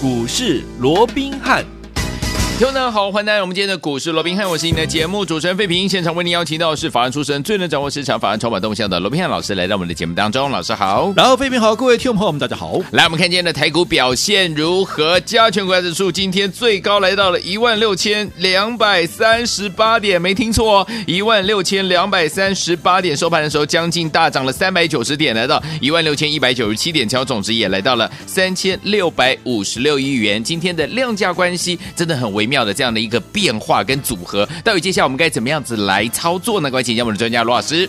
股市罗宾汉。听众们好，欢迎来到我们今天的股市罗宾汉，我是你的节目主持人费平。现场为您邀请到的是法案出身、最能掌握市场法案筹码动向的罗宾汉老师，来到我们的节目当中。老师好，然后费平好，各位听众朋友们大家好。来，我们看今天的台股表现如何？加权股价指数今天最高来到了一万六千两百三十八点，没听错哦，一万六千两百三十八点。收盘的时候将近大涨了三百九十点，来到一万六千一百九十七点，成交总值也来到了三千六百五十六亿元。今天的量价关系真的很微妙的这样的一个变化跟组合，到底接下来我们该怎么样子来操作呢？快请教我们的专家罗老师。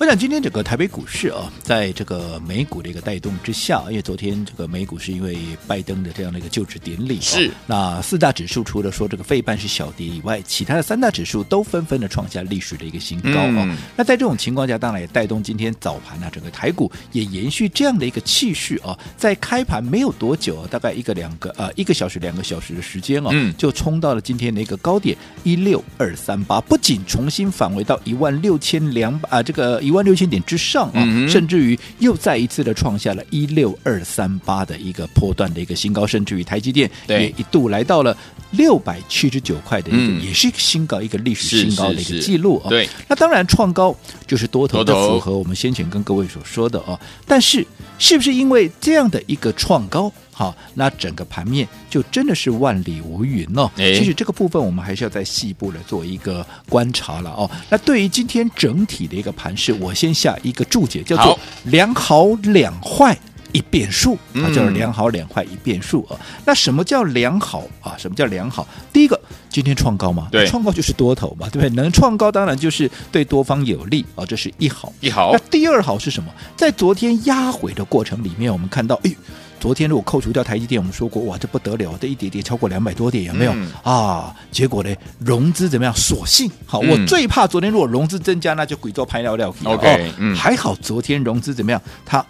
我想今天整个台北股市啊，在这个美股的一个带动之下，因为昨天这个美股是因为拜登的这样的一个就职典礼，是那四大指数除了说这个费半是小跌以外，其他的三大指数都纷纷的创下历史的一个新高哦。嗯、那在这种情况下，当然也带动今天早盘啊，整个台股也延续这样的一个气势啊，在开盘没有多久啊，大概一个两个呃一个小时两个小时的时间哦、就冲到了今天的一个高点一六二三八，不仅重新返回到一万六千两百啊这个一万六千点之上。啊，嗯、甚至于又再一次的创下了一六二三八的一个波段的一个新高，甚至于台积电也一度来到了六百七十九块的一个，嗯、也是一个新高，一个历史新高的一个记录啊。对，那当然创高就是多头的符合我们先前跟各位所说的啊，但是是不是因为这样的一个创高？好，那整个盘面就真的是万里无云哦。诶其实这个部分我们还是要再细部的做一个观察了哦。那对于今天整体的一个盘势，我先下一个注解，叫做“两好两坏一变数”，啊，叫做“两好两坏一变数”啊。那什么叫良好啊？什么叫良好？第一个，今天创高嘛，对，创高就是多头嘛，对不对？能创高，当然就是对多方有利啊，这是一好。一好。那第二好是什么？在昨天压回的过程里面，我们看到，哎。昨天如果扣除掉台积电，我们说过哇，这不得了，这一跌跌超过两百多点，有没有、嗯、啊？结果呢，融资怎么样？索性好，我最怕昨天如果融资增加，那就鬼做拍尿料。OK，还好昨天融资怎么样？它。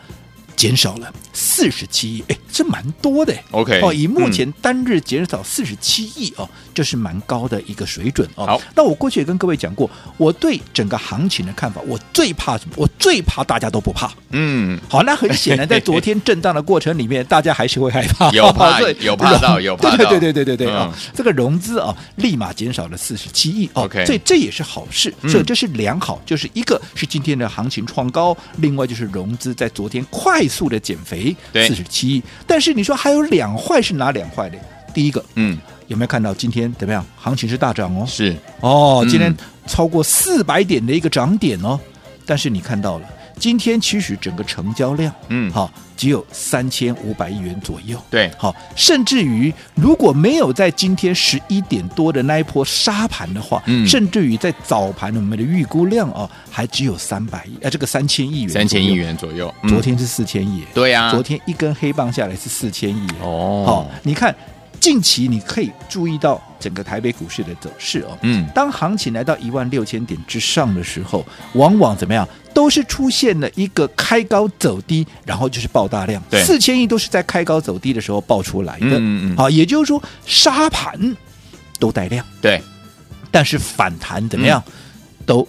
减少了四十七亿，哎，这蛮多的。OK，哦，以目前单日减少四十七亿哦，这是蛮高的一个水准哦。好，那我过去也跟各位讲过，我对整个行情的看法，我最怕什么？我最怕大家都不怕。嗯，好，那很显然，在 昨天震荡的过程里面，大家还是会害怕，有怕，有怕到，有怕到，对对对对对对啊！这个融资啊，立马减少了四十七亿。OK，所以这也是好事，所以这是良好，就是一个是今天的行情创高，另外就是融资在昨天快。速的减肥，四十七亿。但是你说还有两坏是哪两坏的？第一个，嗯，有没有看到今天怎么样？行情是大涨哦，是哦，今天超过四百点的一个涨点哦。但是你看到了。今天其实整个成交量，嗯，好，只有三千五百亿元左右，对，好，甚至于如果没有在今天十一点多的那一波杀盘的话，嗯，甚至于在早盘我们的预估量哦，还只有三百亿，啊，这个三千亿元，三千亿元左右，昨天是四千亿，对呀，昨天一根黑棒下来是四千亿，哦，好，你看近期你可以注意到整个台北股市的走势哦，嗯，当行情来到一万六千点之上的时候，往往怎么样？都是出现了一个开高走低，然后就是爆大量，四千亿都是在开高走低的时候爆出来的。嗯嗯，好，也就是说沙盘都带量，对，但是反弹怎么样？都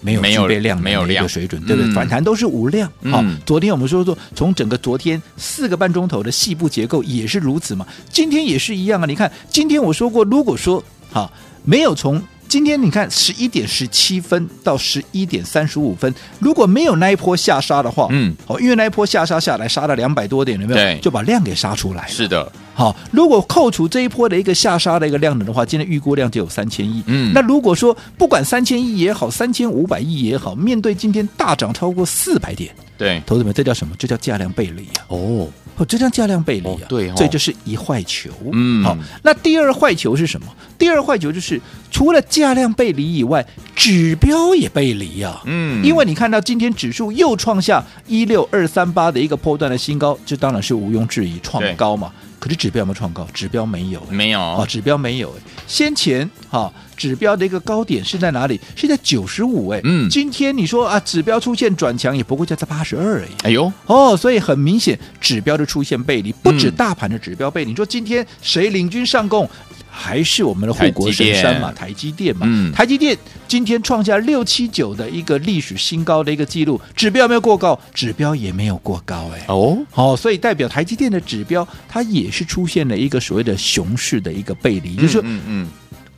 没有具备量没有量。的水准，对不对？反弹都是无量。好，昨天我们说说从整个昨天四个半钟头的细部结构也是如此嘛，今天也是一样啊。你看今天我说过，如果说好没有从今天你看十一点十七分到十一点三十五分，如果没有那一波下杀的话，嗯，好，因为那一波下杀下来杀了两百多点，有没有？对，就把量给杀出来。是的，好，如果扣除这一波的一个下杀的一个量能的话，今天预估量就有三千亿。嗯，那如果说不管三千亿也好，三千五百亿也好，面对今天大涨超过四百点，对，投资们，这叫什么？这叫价量背离啊！哦。哦，这叫价量背离啊！哦、对、哦，所以这是一坏球。嗯，好，那第二坏球是什么？第二坏球就是除了价量背离以外，指标也背离啊。嗯，因为你看到今天指数又创下一六二三八的一个波段的新高，这当然是毋庸置疑创高嘛。对可是指标有没有创高？指标没有，没有啊，指标没有。先前哈。指标的一个高点是在哪里？是在九十五哎，嗯，今天你说啊，指标出现转强，也不过就在八十二而已。哎呦，哦，所以很明显，指标的出现背离，不止大盘的指标背离。嗯、你说今天谁领军上攻？还是我们的护国神山嘛，台积电。嘛，嗯、台积电今天创下六七九的一个历史新高的一个记录，指标没有过高，指标也没有过高，哎，哦，好、哦，所以代表台积电的指标它也是出现了一个所谓的熊市的一个背离，嗯、就是说，嗯嗯，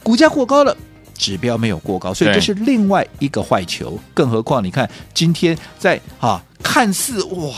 股价过高了，指标没有过高，所以这是另外一个坏球。更何况你看今天在啊，看似哇。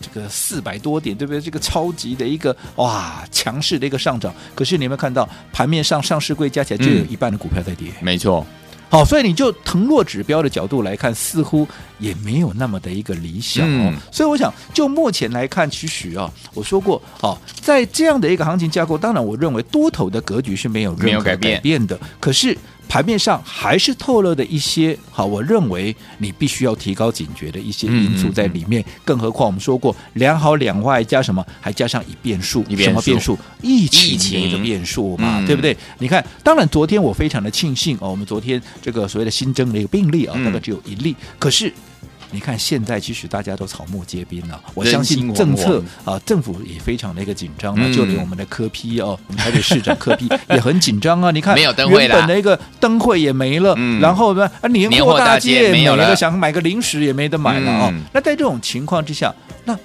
这个四百多点，对不对？这个超级的一个哇，强势的一个上涨。可是你有没有看到盘面上上市柜加起来就有一半的股票在跌？嗯、没错。好，所以你就腾落指标的角度来看，似乎也没有那么的一个理想哦。嗯、所以我想，就目前来看，其实啊，我说过，哦，在这样的一个行情架构，当然我认为多头的格局是没有任何改变的。可是。盘面上还是透露的一些好，我认为你必须要提高警觉的一些因素在里面。嗯嗯嗯、更何况我们说过，两好两坏加什么？还加上一变数，什么变数？疫情的一个变数嘛，嗯、对不对？你看，当然昨天我非常的庆幸哦，我们昨天这个所谓的新增的一个病例啊，大概只有一例，嗯、可是。你看，现在其实大家都草木皆兵了。我相信政策啊，政府也非常的一个紧张了。就连我们的科批哦，我们台北市长科批 也很紧张啊。你看，原本的一个灯会也没了，然后呢，啊，年货大街也没了，想买个零食也没得买了哦。那在这种情况之下，那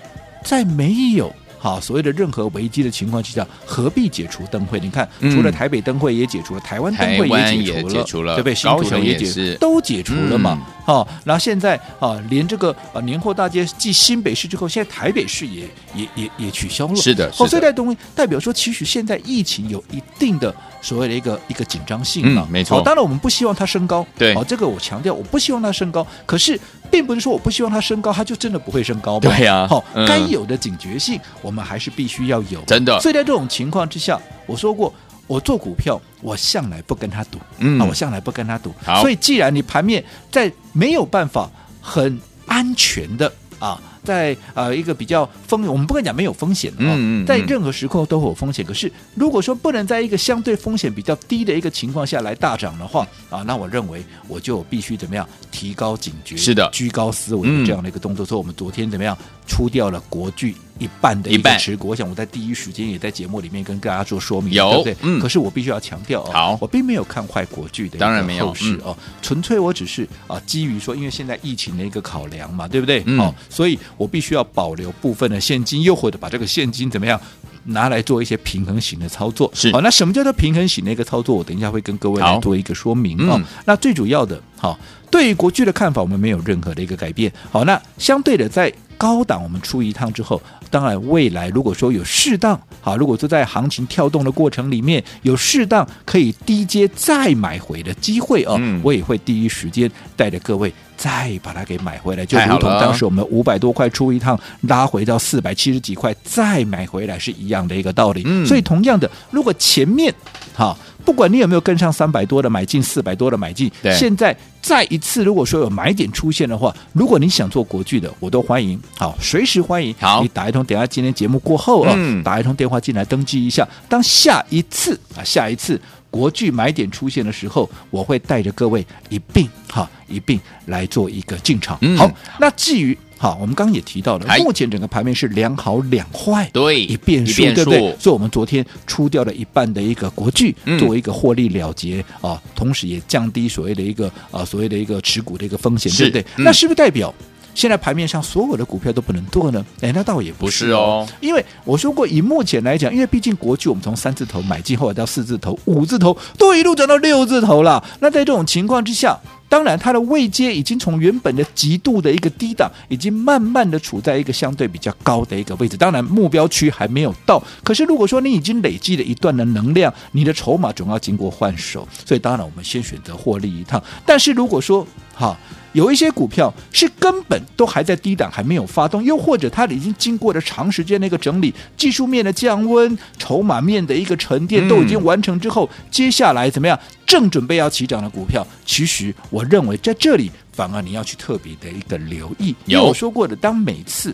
在没有。好，所谓的任何危机的情况之下，何必解除灯会？你看，除了台北灯会也解除了，台湾灯会也解除了，对不对？高雄也解，都解除了嘛。好，然后现在啊，连这个啊年货大街继新北市之后，现在台北市也也也也取消了。是的，哦，所以这东西代表说，其实现在疫情有一定的所谓的一个一个紧张性嘛。没错。当然我们不希望它升高。对。好，这个我强调，我不希望它升高。可是，并不是说我不希望它升高，它就真的不会升高。对呀。好，该有的警觉性。我们还是必须要有，真的。所以在这种情况之下，我说过，我做股票，我向来不跟他赌，嗯，啊，我向来不跟他赌。所以既然你盘面在没有办法很安全的啊。在呃一个比较风，我们不敢讲没有风险嗯嗯嗯，在任何时刻都会有风险。可是如果说不能在一个相对风险比较低的一个情况下来大涨的话啊，那我认为我就必须怎么样提高警觉，是的，居高思维这样的一个动作。所以我们昨天怎么样出掉了国巨一半的一半持股，我想我在第一时间也在节目里面跟大家做说明，有对不对？嗯。可是我必须要强调啊，好，我并没有看坏国剧的当然没有是哦，纯粹我只是啊基于说，因为现在疫情的一个考量嘛，对不对？哦，所以我必须要保。留部分的现金，又或者把这个现金怎么样拿来做一些平衡型的操作？是好，那什么叫做平衡型的一个操作？我等一下会跟各位来做一个说明啊。嗯、那最主要的，好，对于国剧的看法，我们没有任何的一个改变。好，那相对的，在高档我们出一趟之后，当然未来如果说有适当，好，如果说在行情跳动的过程里面有适当可以低阶再买回的机会啊，嗯、我也会第一时间带着各位。再把它给买回来，就如同当时我们五百多块出一趟，拉回到四百七十几块，再买回来是一样的一个道理。嗯，所以同样的，如果前面哈，不管你有没有跟上三百多的买进，四百多的买进，现在再一次如果说有买点出现的话，如果你想做国巨的，我都欢迎，好，随时欢迎。好，你打一通，等下今天节目过后啊，嗯、打一通电话进来登记一下。当下一次啊，下一次。国巨买点出现的时候，我会带着各位一并哈一并来做一个进场。嗯、好，那至于好，我们刚刚也提到了，目前整个盘面是两好两坏，对，一变数，对不对？所以，我们昨天出掉了一半的一个国巨，作为一个获利了结、嗯、啊，同时也降低所谓的一个啊所谓的一个持股的一个风险，对不对？嗯、那是不是代表？现在盘面上所有的股票都不能做呢？哎，那倒也不是哦，是哦，因为我说过，以目前来讲，因为毕竟国巨我们从三字头买进，后来到四字头、五字头，都一路涨到六字头了。那在这种情况之下，当然它的位阶已经从原本的极度的一个低档，已经慢慢的处在一个相对比较高的一个位置。当然目标区还没有到，可是如果说你已经累积了一段的能量，你的筹码总要经过换手，所以当然我们先选择获利一趟。但是如果说哈。有一些股票是根本都还在低档，还没有发动，又或者它已经经过了长时间的一个整理，技术面的降温，筹码面的一个沉淀都已经完成之后，嗯、接下来怎么样？正准备要起涨的股票，其实我认为在这里反而你要去特别的一个留意，有因为我说过的，当每次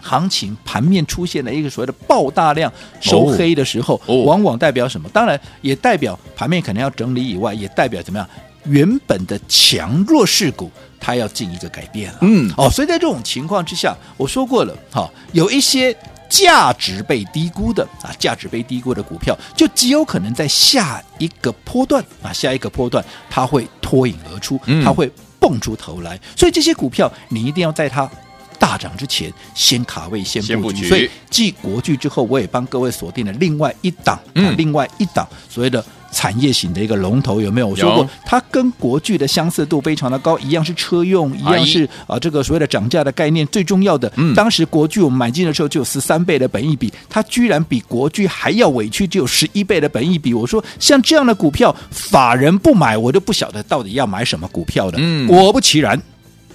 行情盘面出现了一个所谓的爆大量收黑的时候，哦哦、往往代表什么？当然也代表盘面可能要整理以外，也代表怎么样？原本的强弱势股它要进一个改变了。嗯，哦，所以在这种情况之下，我说过了，哈、哦，有一些价值被低估的啊，价值被低估的股票，就极有可能在下一个波段啊，下一个波段它会脱颖而出，它会蹦出头来。嗯、所以这些股票你一定要在它。大涨之前，先卡位，先布局。所以继国巨之后，我也帮各位锁定了另外一档，嗯、啊，另外一档所谓的产业型的一个龙头，有没有？我说过，它跟国巨的相似度非常的高，一样是车用，一样是啊，这个所谓的涨价的概念。最重要的，嗯、当时国巨我们买进的时候就有十三倍的本益比，它居然比国巨还要委屈，只有十一倍的本益比。我说，像这样的股票，法人不买，我就不晓得到底要买什么股票的。嗯，果不其然。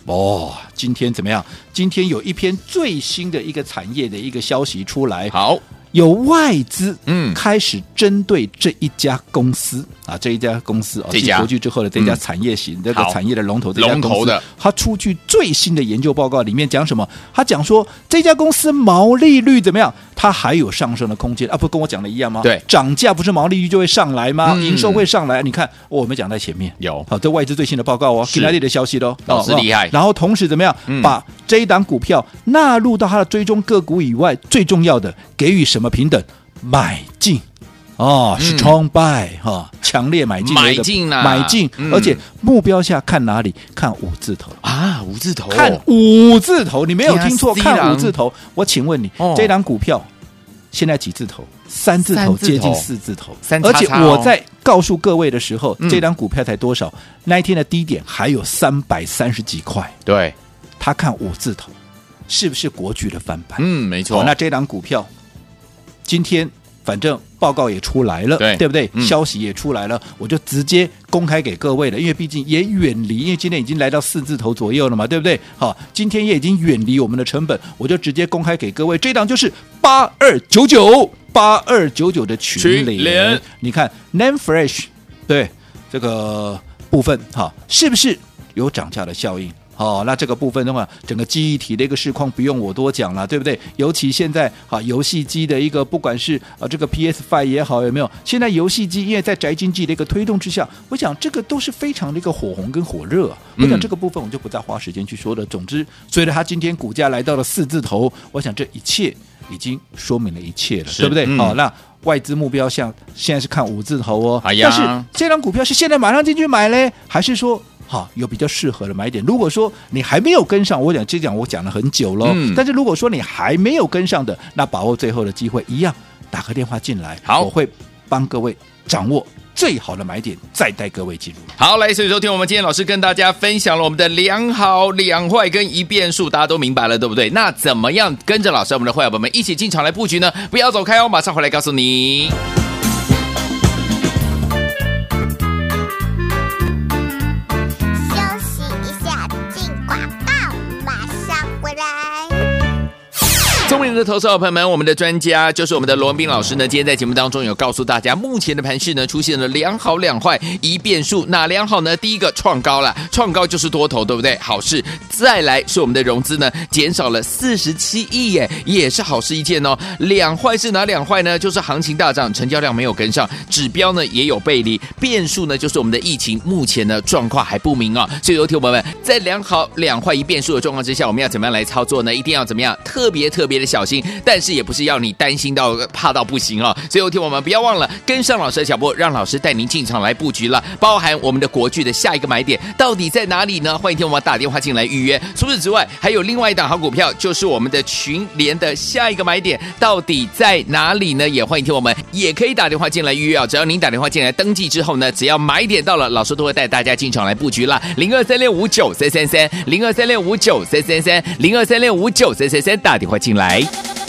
哦，今天怎么样？今天有一篇最新的一个产业的一个消息出来。好。有外资嗯开始针对这一家公司啊，这一家公司啊，继国巨之后的这家产业型这个产业的龙头，这家公司，他出具最新的研究报告，里面讲什么？他讲说这家公司毛利率怎么样？它还有上升的空间啊！不跟我讲的一样吗？对，涨价不是毛利率就会上来吗？营收会上来？你看我们讲在前面有好，这外资最新的报告哦，今天的消息喽，老师厉害。然后同时怎么样把这一档股票纳入到它的追踪个股以外，最重要的给予什么？什么平等买进哦，strong buy 哈，强烈买进，买进啊，买进，而且目标下看哪里？看五字头啊，五字头，看五字头，你没有听错，看五字头。我请问你，这档股票现在几字头？三字头，接近四字头。三而且我在告诉各位的时候，这档股票才多少？那一天的低点还有三百三十几块。对，他看五字头，是不是国巨的翻版？嗯，没错。那这档股票。今天反正报告也出来了，对，对不对？嗯、消息也出来了，我就直接公开给各位了。因为毕竟也远离，因为今天已经来到四字头左右了嘛，对不对？好，今天也已经远离我们的成本，我就直接公开给各位。这档就是八二九九八二九九的群联，连你看 Name Fresh 对这个部分哈，是不是有涨价的效应？哦，那这个部分的话，整个记忆体的一个市况不用我多讲了，对不对？尤其现在啊，游戏机的一个不管是啊这个 PS Five 也好，有没有？现在游戏机因为在宅经济的一个推动之下，我想这个都是非常的一个火红跟火热啊。我想这个部分我就不再花时间去说了。总之，随着它今天股价来到了四字头，我想这一切已经说明了一切了，对不对？好、嗯哦，那外资目标像现在是看五字头哦，哎、呀但是这张股票是现在马上进去买嘞，还是说？好，有比较适合的买点。如果说你还没有跟上，我讲这讲我讲了很久了。嗯，但是如果说你还没有跟上的，那把握最后的机会，一样打个电话进来，好，我会帮各位掌握最好的买点，再带各位进入。好，来，所以说听我们今天老师跟大家分享了我们的两好两坏跟一变数，大家都明白了，对不对？那怎么样跟着老师我们的会员朋友们一起进场来布局呢？不要走开哦，马上回来告诉你。的投资者朋友们，我们的专家就是我们的罗文斌老师呢。今天在节目当中有告诉大家，目前的盘势呢出现了两好两坏一变数。哪两好呢？第一个创高了，创高就是多头，对不对？好事。再来是我们的融资呢减少了四十七亿耶，也是好事一件哦。两坏是哪两坏呢？就是行情大涨，成交量没有跟上，指标呢也有背离。变数呢就是我们的疫情，目前呢状况还不明啊。所以，有听友们在两好两坏一变数的状况之下，我们要怎么样来操作呢？一定要怎么样？特别特别的。小心心，但是也不是要你担心到怕到不行哦。最后听我们不要忘了跟上老师的脚步，让老师带您进场来布局了。包含我们的国剧的下一个买点到底在哪里呢？欢迎听我们打电话进来预约。除此之外，还有另外一档好股票，就是我们的群联的下一个买点到底在哪里呢？也欢迎听我们也可以打电话进来预约啊。只要您打电话进来登记之后呢，只要买点到了，老师都会带大家进场来布局了。零二三六五九三三三，零二三六五九三三三，零二三六五九三三三，打电话进来。Thank you.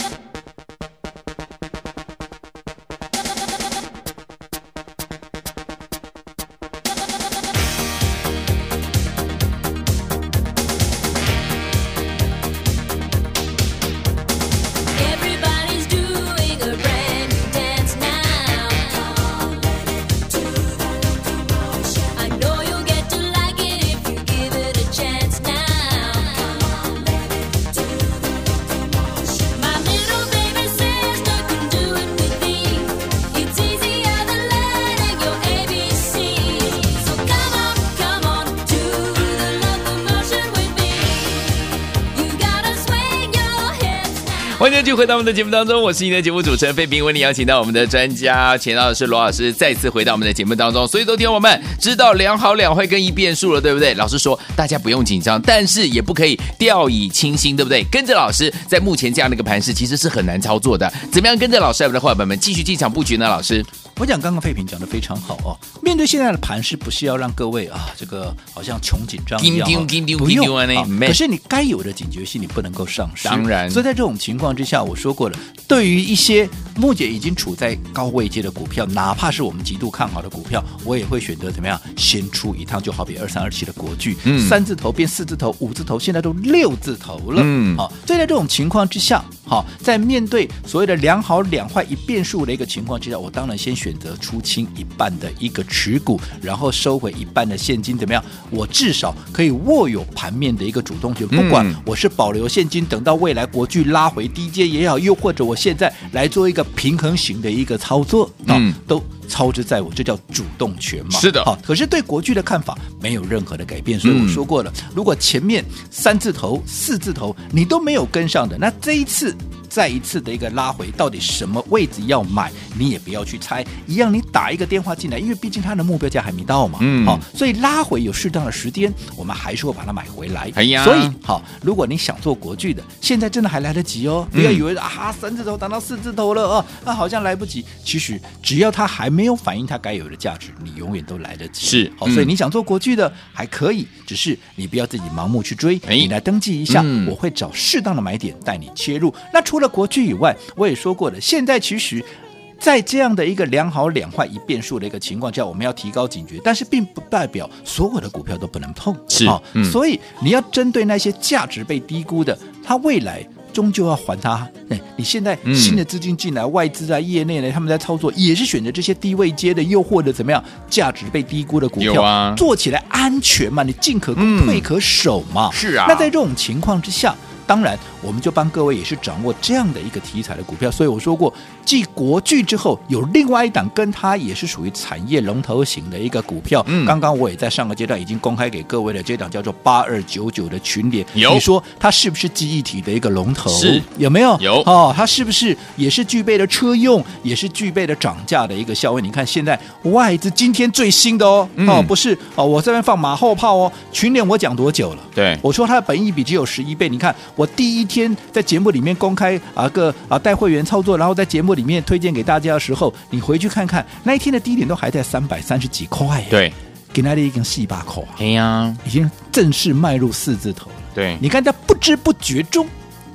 今天就回到我们的节目当中，我是你的节目主持人费平，为你邀请到我们的专家，请到的是罗老师，再次回到我们的节目当中。所以昨天我们知道两好两坏跟一变数了，对不对？老师说大家不用紧张，但是也不可以掉以轻心，对不对？跟着老师，在目前这样的一个盘势，其实是很难操作的。怎么样跟着老师，我们的伙伴们继续进场布局呢？老师，我讲刚刚废品讲的非常好哦。面对现在的盘势，不是要让各位啊，这个好像穷紧张一样，不用啊。可是你该有的警觉性，你不能够丧失。当然，所以在这种情况。之下，我说过了，对于一些目前已经处在高位阶的股票，哪怕是我们极度看好的股票，我也会选择怎么样先出一趟，就好比二三二七的国巨，嗯，三字头变四字头、五字头，现在都六字头了，嗯，好，所以在这种情况之下，好，在面对所谓的两好两坏一变数的一个情况之下，我当然先选择出清一半的一个持股，然后收回一半的现金，怎么样？我至少可以握有盘面的一个主动权，不管我是保留现金，等到未来国剧拉回低阶也好，又或者我现在来做一个平衡型的一个操作，嗯，都操之在我，这叫主动权嘛。是的，好，可是对国剧的看法没有任何的改变，所以我说过了，如果前面三字头、四字头你都没有跟上的，那这一次。再一次的一个拉回，到底什么位置要买，你也不要去猜，一样你打一个电话进来，因为毕竟它的目标价还没到嘛，嗯，好，所以拉回有适当的时间，我们还是会把它买回来。哎呀，所以好，如果你想做国巨的，现在真的还来得及哦，不要以为啊三字头涨到四字头了哦，那好像来不及。其实只要它还没有反映它该有的价值，你永远都来得及。是，好，所以你想做国巨的还可以，只是你不要自己盲目去追，你来登记一下，我会找适当的买点带你切入。那除了国巨以外，我也说过了，现在其实，在这样的一个两好两坏一变数的一个情况下，我们要提高警觉，但是并不代表所有的股票都不能碰，是啊，嗯、所以你要针对那些价值被低估的，它未来终究要还它。哎，你现在新的资金进来，嗯、外资啊、业内呢，他们在操作，也是选择这些低位阶的，又或者怎么样，价值被低估的股票，啊、做起来安全嘛？你进可攻，退可守嘛？嗯、是啊。那在这种情况之下。当然，我们就帮各位也是掌握这样的一个题材的股票，所以我说过，继国巨之后，有另外一档跟它也是属于产业龙头型的一个股票。嗯，刚刚我也在上个阶段已经公开给各位的这档叫做八二九九的群联，有你说它是不是记忆体的一个龙头？是，有没有？有哦，它是不是也是具备了车用，也是具备了涨价的一个效应？你看现在外资今天最新的哦，嗯、哦不是哦，我这边放马后炮哦，群联我讲多久了？对，我说它的本益比只有十一倍，你看。我第一天在节目里面公开啊个啊带会员操作，然后在节目里面推荐给大家的时候，你回去看看那一天的低点都还在三百三十几块。对，给那里已经四百块。哎呀，已经正式迈入四字头了。对，你看在不知不觉中，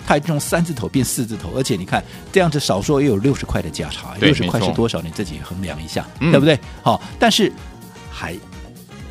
它从三字头变四字头，而且你看这样子少说也有六十块的价差，六十块是多少？你自己衡量一下，对不对？好，但是还。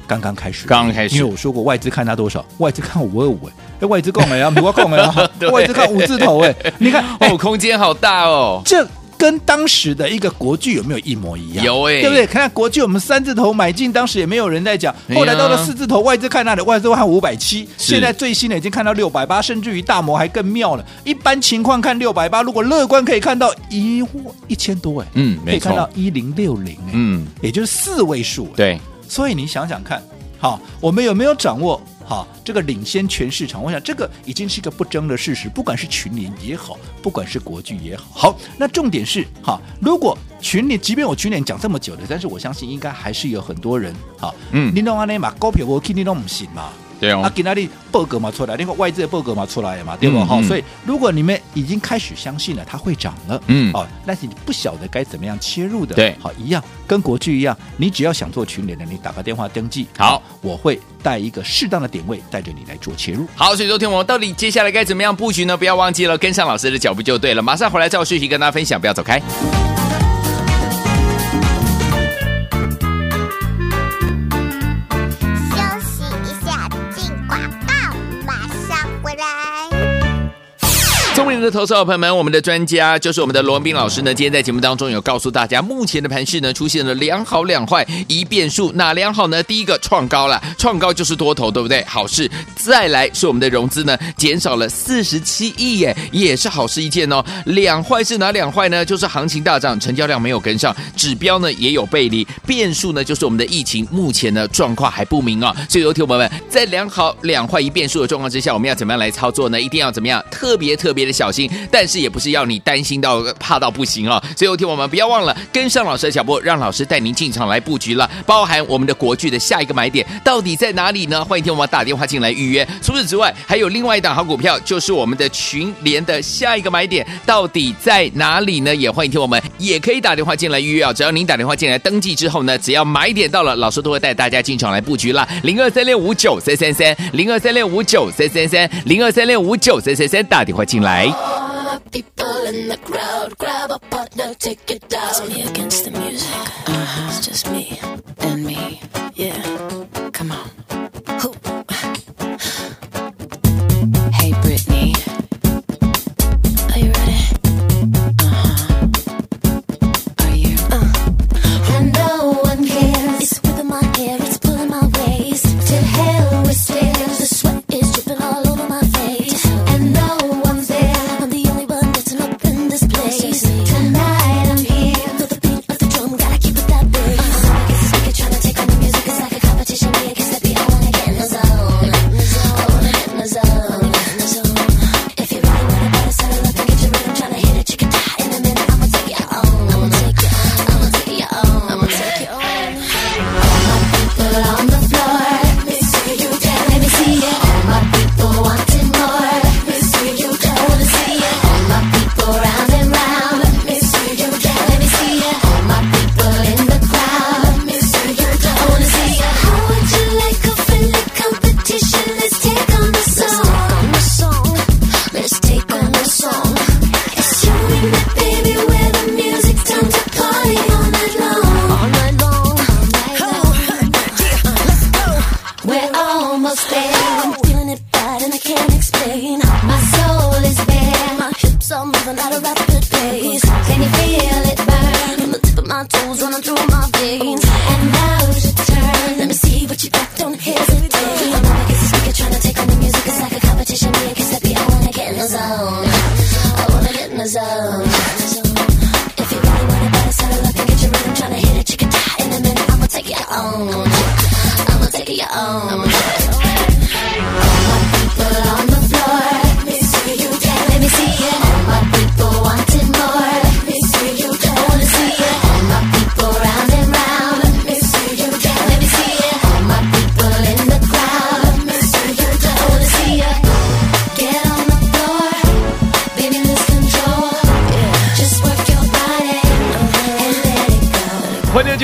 刚刚开始，刚刚开始，因为我说过外资看它多少，外资看五二五，哎，外资够没啊？美国够没啊？外资看五字头，哎，你看 哦，空间好大哦。这跟当时的一个国剧有没有一模一样？有哎，对不对？看看国剧，我们三字头买进，当时也没有人在讲。后来到了四字头，外资看那里，外资看五百七，现在最新的已经看到六百八，甚至于大摩还更妙了。一般情况看六百八，如果乐观可以看到一一千多，哎，嗯，可以看到一零六零，哎，嗯，也就是四位数，对。所以你想想看，好，我们有没有掌握好这个领先全市场？我想这个已经是一个不争的事实，不管是群联也好，不管是国巨也好。好，那重点是哈，如果群联，即便我群联讲这么久了，但是我相信应该还是有很多人哈，嗯，你弄阿内嘛，高票我肯定弄不行嘛。对哦，啊，给那里报告嘛出来，另外外资的报告嘛出来嘛，对不？好、嗯，所以如果你们已经开始相信了它会涨了，嗯，哦，但是你不晓得该怎么样切入的，对，好，一样跟国巨一样，你只要想做群联的，你打个电话登记，好，我会带一个适当的点位带着你来做切入。好，所以昨天我们到底接下来该怎么样布局呢？不要忘记了跟上老师的脚步就对了。马上回来，再有讯息跟大家分享，不要走开。的投资者朋友们，我们的专家就是我们的罗文斌老师呢。今天在节目当中有告诉大家，目前的盘势呢出现了两好两坏一变数。哪两好呢？第一个创高了，创高就是多头，对不对？好事。再来是我们的融资呢减少了四十七亿耶，也是好事一件哦。两坏是哪两坏呢？就是行情大涨，成交量没有跟上，指标呢也有背离。变数呢就是我们的疫情，目前呢状况还不明啊。所以，有听友们在两好两坏一变数的状况之下，我们要怎么样来操作呢？一定要怎么样？特别特别。的小心心，但是也不是要你担心到怕到不行哦。所以，有听我们不要忘了跟上老师的脚步，让老师带您进场来布局了。包含我们的国剧的下一个买点到底在哪里呢？欢迎听我们打电话进来预约。除此之外，还有另外一档好股票，就是我们的群联的下一个买点到底在哪里呢？也欢迎听我们也可以打电话进来预约啊。只要您打电话进来登记之后呢，只要买点到了，老师都会带大家进场来布局了。零二三六五九三三三，零二三六五九三三三，零二三六五九三三三，打电话进来。All people in the crowd, grab a partner, take it down. It's me against the music. Uh-huh. It's just me and me. Yeah, come on. Hoo. Hey, Brittany. almost there.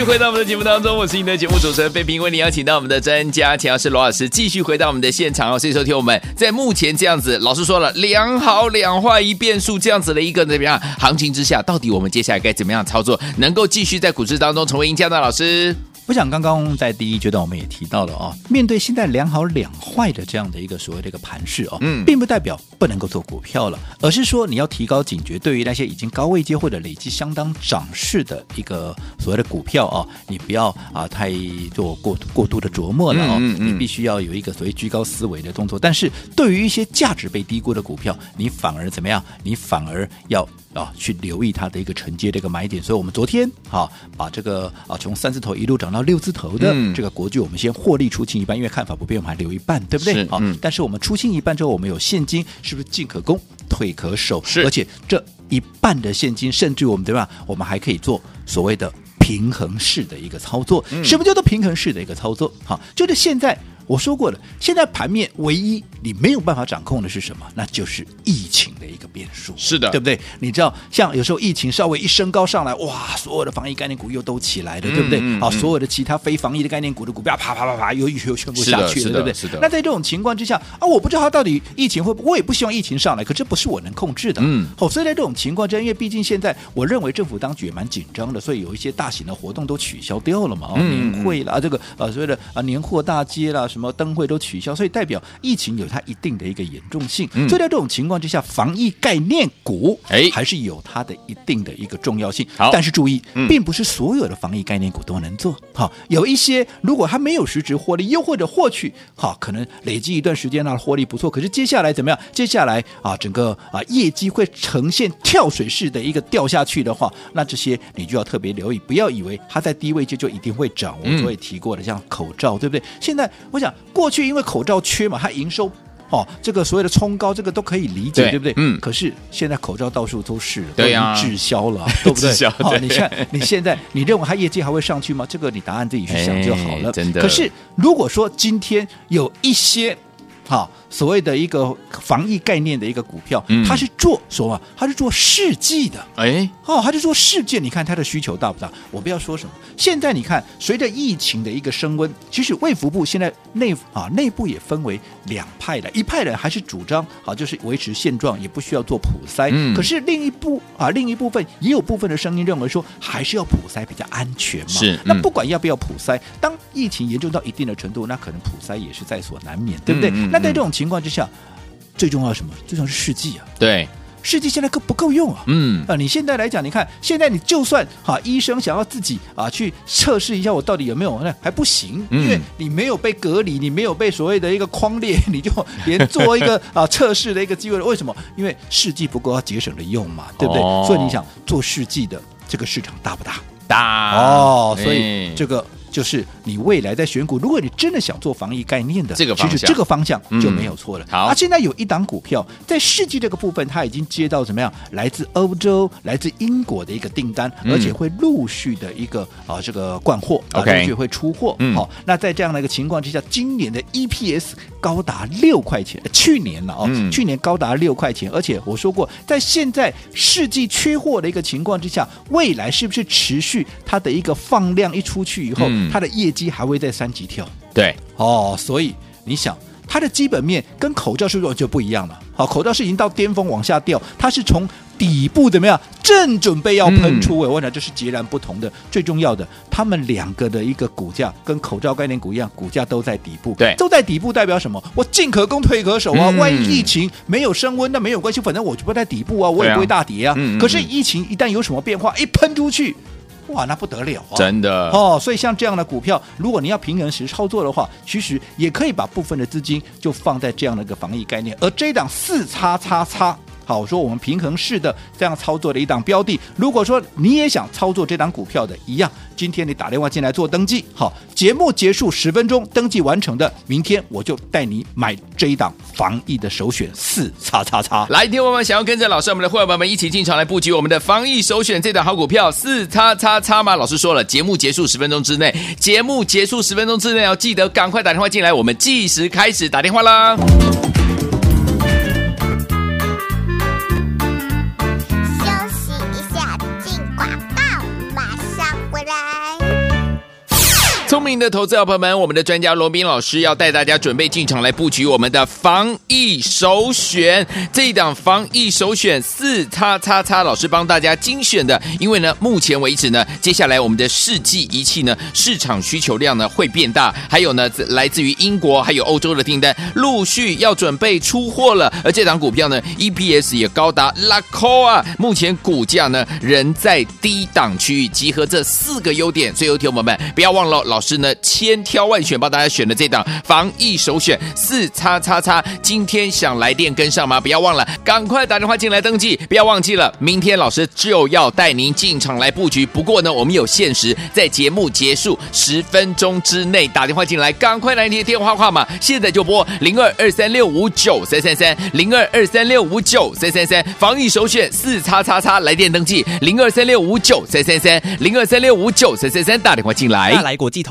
回到我们的节目当中，我是你的节目主持人费平，为你邀请到我们的专家钱老师罗老师，继续回到我们的现场哦。所以收听我们在目前这样子，老师说了两好两坏一变数这样子的一个怎么样行情之下，到底我们接下来该怎么样操作，能够继续在股市当中成为赢家呢老师？我想刚刚在第一阶段我们也提到了哦，面对现在两好两坏的这样的一个所谓的一个盘势哦，嗯，并不代表不能够做股票了，而是说你要提高警觉，对于那些已经高位接或者累积相当涨势的一个所谓的股票哦，你不要啊太做过过度的琢磨了哦，嗯嗯，你必须要有一个所谓居高思维的动作。但是对于一些价值被低估的股票，你反而怎么样？你反而要。啊，去留意它的一个承接的一个买点，所以我们昨天啊，把这个啊从三字头一路涨到六字头的这个国剧，我们先获利出清一半，因为看法不变，我们还留一半，对不对？好、嗯，但是我们出清一半之后，我们有现金，是不是进可攻，退可守？是，而且这一半的现金，甚至我们对吧？我们还可以做所谓的平衡式的一个操作。嗯、什么叫做平衡式的一个操作？好，就是现在。我说过的，现在盘面唯一你没有办法掌控的是什么？那就是疫情的一个变数。是的，对不对？你知道，像有时候疫情稍微一升高上来，哇，所有的防疫概念股又都起来了，嗯、对不对？好、嗯，所有的其他非防疫的概念股的股票，啪啪啪啪，又又全部下去了，对不对？是的。那在这种情况之下啊，我不知道它到底疫情会不，我也不希望疫情上来，可这不是我能控制的。嗯。好，所以在这种情况之下，因为毕竟现在我认为政府当局也蛮紧张的，所以有一些大型的活动都取消掉了嘛。哦，年会啦，这个啊，所谓的啊年货大街啦，什么灯会都取消。所以代表疫情有它一定的一个严重性，嗯、所以在这种情况之下，防疫概念股哎还是有它的一定的一个重要性。好，但是注意，嗯、并不是所有的防疫概念股都能做。好，有一些如果它没有实质获利，又或者获取好可能累积一段时间那获利不错，可是接下来怎么样？接下来啊，整个啊业绩会呈现跳水式的一个掉下去的话，那这些你就要特别留意，不要以为它在低位就就一定会涨。我昨天提过的，像口罩，对不对？现在我想过去因为口罩缺嘛，它营收哦，这个所谓的冲高，这个都可以理解，对，对不对？嗯。可是现在口罩到处都是了，对呀、啊，滞销了，对不对？滞销。好，你看你现在，你认为它业绩还会上去吗？这个你答案自己去想就好了。真的。可是如果说今天有一些。好，所谓的一个防疫概念的一个股票，嗯、它是做什么？它是做试剂的。哎，哦，它是做试剂。你看它的需求大不大？我不要说什么。现在你看，随着疫情的一个升温，其实卫福部现在内啊内部也分为两派的，一派人还是主张好，就是维持现状，也不需要做普筛。嗯、可是另一部啊，另一部分也有部分的声音认为说，还是要普筛比较安全嘛。是。嗯、那不管要不要普筛，当疫情严重到一定的程度，那可能普筛也是在所难免，对不对？那在这种情况之下，最重要什么？最重要是试剂啊！对，试剂现在够不够用啊？嗯啊，你现在来讲，你看现在你就算哈、啊，医生想要自己啊去测试一下我到底有没有，那还不行，因为你没有被隔离，你没有被所谓的一个框列，你就连做一个 啊测试的一个机会了。为什么？因为试剂不够，要节省的用嘛，对不对？哦、所以你想做试剂的这个市场大不大？大哦，所以这个。就是你未来在选股，如果你真的想做防疫概念的，这个方向，其实这个方向就没有错了。嗯、好，啊，现在有一档股票在世纪这个部分，它已经接到怎么样？来自欧洲、来自英国的一个订单，嗯、而且会陆续的一个啊这个灌货，OK，陆续会出货。嗯，好，那在这样的一个情况之下，今年的 EPS 高达六块钱，去年了哦，嗯、去年高达六块钱，而且我说过，在现在世纪缺货的一个情况之下，未来是不是持续它的一个放量一出去以后？嗯它的业绩还会在三级跳，对哦，所以你想它的基本面跟口罩是不是就不一样了？好，口罩是已经到巅峰往下掉，它是从底部怎么样正准备要喷出？嗯、我讲这是截然不同的。最重要的，他们两个的一个股价跟口罩概念股一样，股价都在底部，对，都在底部代表什么？我进可攻退可守啊！嗯、万一疫情没有升温，那没有关系，反正我就不在底部啊，我也不会大跌啊。啊嗯嗯嗯，可是疫情一旦有什么变化，一喷出去。哇，那不得了啊！真的哦，所以像这样的股票，如果你要平衡时操作的话，其实也可以把部分的资金就放在这样的一个防疫概念，而这档四叉叉叉。好，说我们平衡式的这样操作的一档标的，如果说你也想操作这档股票的一样，今天你打电话进来做登记，好，节目结束十分钟登记完成的，明天我就带你买这一档防疫的首选四叉叉叉。来，听友们想要跟着老师我们的会员们一起进场来布局我们的防疫首选这档好股票四叉叉叉吗？老师说了，节目结束十分钟之内，节目结束十分钟之内要记得赶快打电话进来，我们计时开始打电话啦。聪明的投资者朋友们，我们的专家罗宾老师要带大家准备进场来布局我们的防疫首选这一档防疫首选四叉叉叉，老师帮大家精选的。因为呢，目前为止呢，接下来我们的试剂仪器呢，市场需求量呢会变大，还有呢，来自于英国还有欧洲的订单陆续要准备出货了。而这档股票呢，EPS 也高达拉扣啊，目前股价呢仍在低档区域，集合这四个优点。所以，有听友们不要忘了老。是呢，千挑万选帮大家选的这档防疫首选四叉叉叉，今天想来电跟上吗？不要忘了，赶快打电话进来登记。不要忘记了，明天老师就要带您进场来布局。不过呢，我们有限时，在节目结束十分钟之内打电话进来，赶快来你的电话号码，现在就拨零二二三六五九三三三零二二三六五九三三三，防疫首选四叉叉叉，来电登记零二三六五九三三三零二三六五九三三三，打电话进来。大来国际投